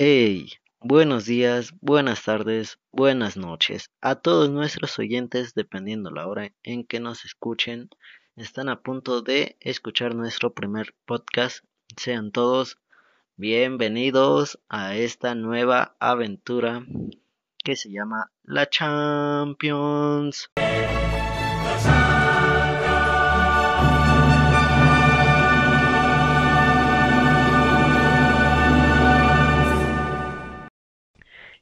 Hey, buenos días, buenas tardes, buenas noches a todos nuestros oyentes, dependiendo la hora en que nos escuchen. Están a punto de escuchar nuestro primer podcast. Sean todos bienvenidos a esta nueva aventura que se llama La Champions.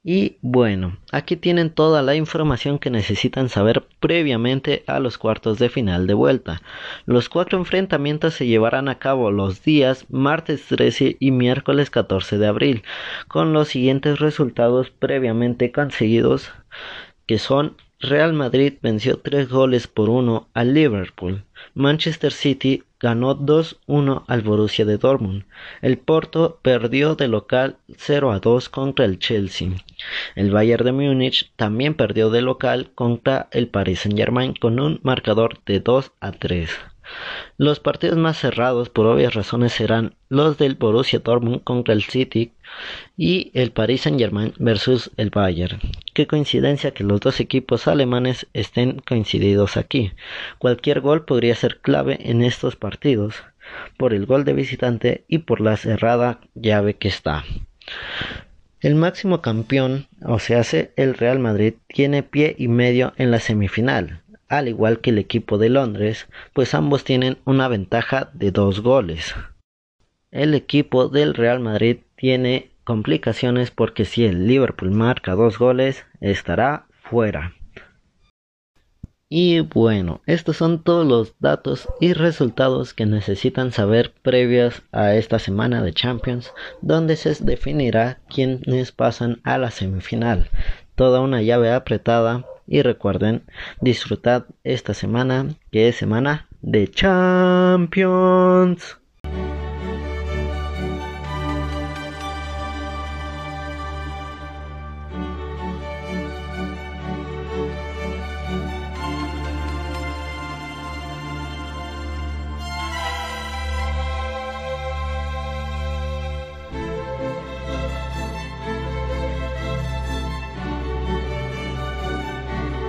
Y bueno, aquí tienen toda la información que necesitan saber previamente a los cuartos de final de vuelta. Los cuatro enfrentamientos se llevarán a cabo los días martes 13 y miércoles 14 de abril, con los siguientes resultados previamente conseguidos, que son Real Madrid venció tres goles por uno al Liverpool. Manchester City ganó 2-1 al Borussia de Dortmund. El Porto perdió de local 0 2 contra el Chelsea. El Bayern de Múnich también perdió de local contra el Paris Saint-Germain con un marcador de 2 a 3. Los partidos más cerrados por obvias razones serán los del Borussia Dortmund contra el City y el Paris Saint-Germain versus el Bayern. Qué coincidencia que los dos equipos alemanes estén coincididos aquí. Cualquier gol podría ser clave en estos partidos por el gol de visitante y por la cerrada llave que está. El máximo campeón, o sea, el Real Madrid, tiene pie y medio en la semifinal al igual que el equipo de Londres, pues ambos tienen una ventaja de dos goles. El equipo del Real Madrid tiene complicaciones porque si el Liverpool marca dos goles estará fuera. Y bueno, estos son todos los datos y resultados que necesitan saber previos a esta semana de Champions, donde se definirá quiénes pasan a la semifinal. Toda una llave apretada y recuerden, disfrutad esta semana que es semana de Champions.